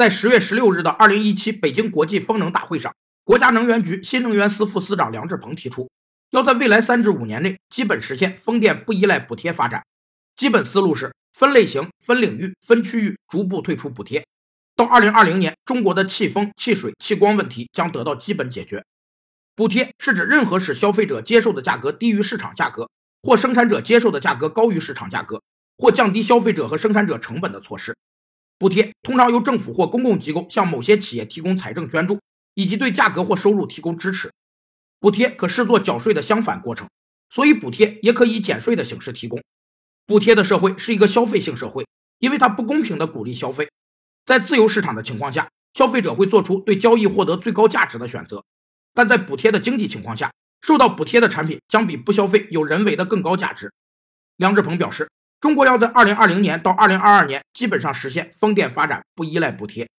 在十月十六日的二零一七北京国际风能大会上，国家能源局新能源司副司长梁志鹏提出，要在未来三至五年内基本实现风电不依赖补贴发展。基本思路是分类型、分领域、分区域逐步退出补贴。到二零二零年，中国的气风、气水、气光问题将得到基本解决。补贴是指任何使消费者接受的价格低于市场价格，或生产者接受的价格高于市场价格，或降低消费者和生产者成本的措施。补贴通常由政府或公共机构向某些企业提供财政捐助，以及对价格或收入提供支持。补贴可视作缴税的相反过程，所以补贴也可以减税的形式提供。补贴的社会是一个消费性社会，因为它不公平地鼓励消费。在自由市场的情况下，消费者会做出对交易获得最高价值的选择；但在补贴的经济情况下，受到补贴的产品将比不消费有人为的更高价值。梁志鹏表示。中国要在二零二零年到二零二二年基本上实现风电发展不依赖补贴。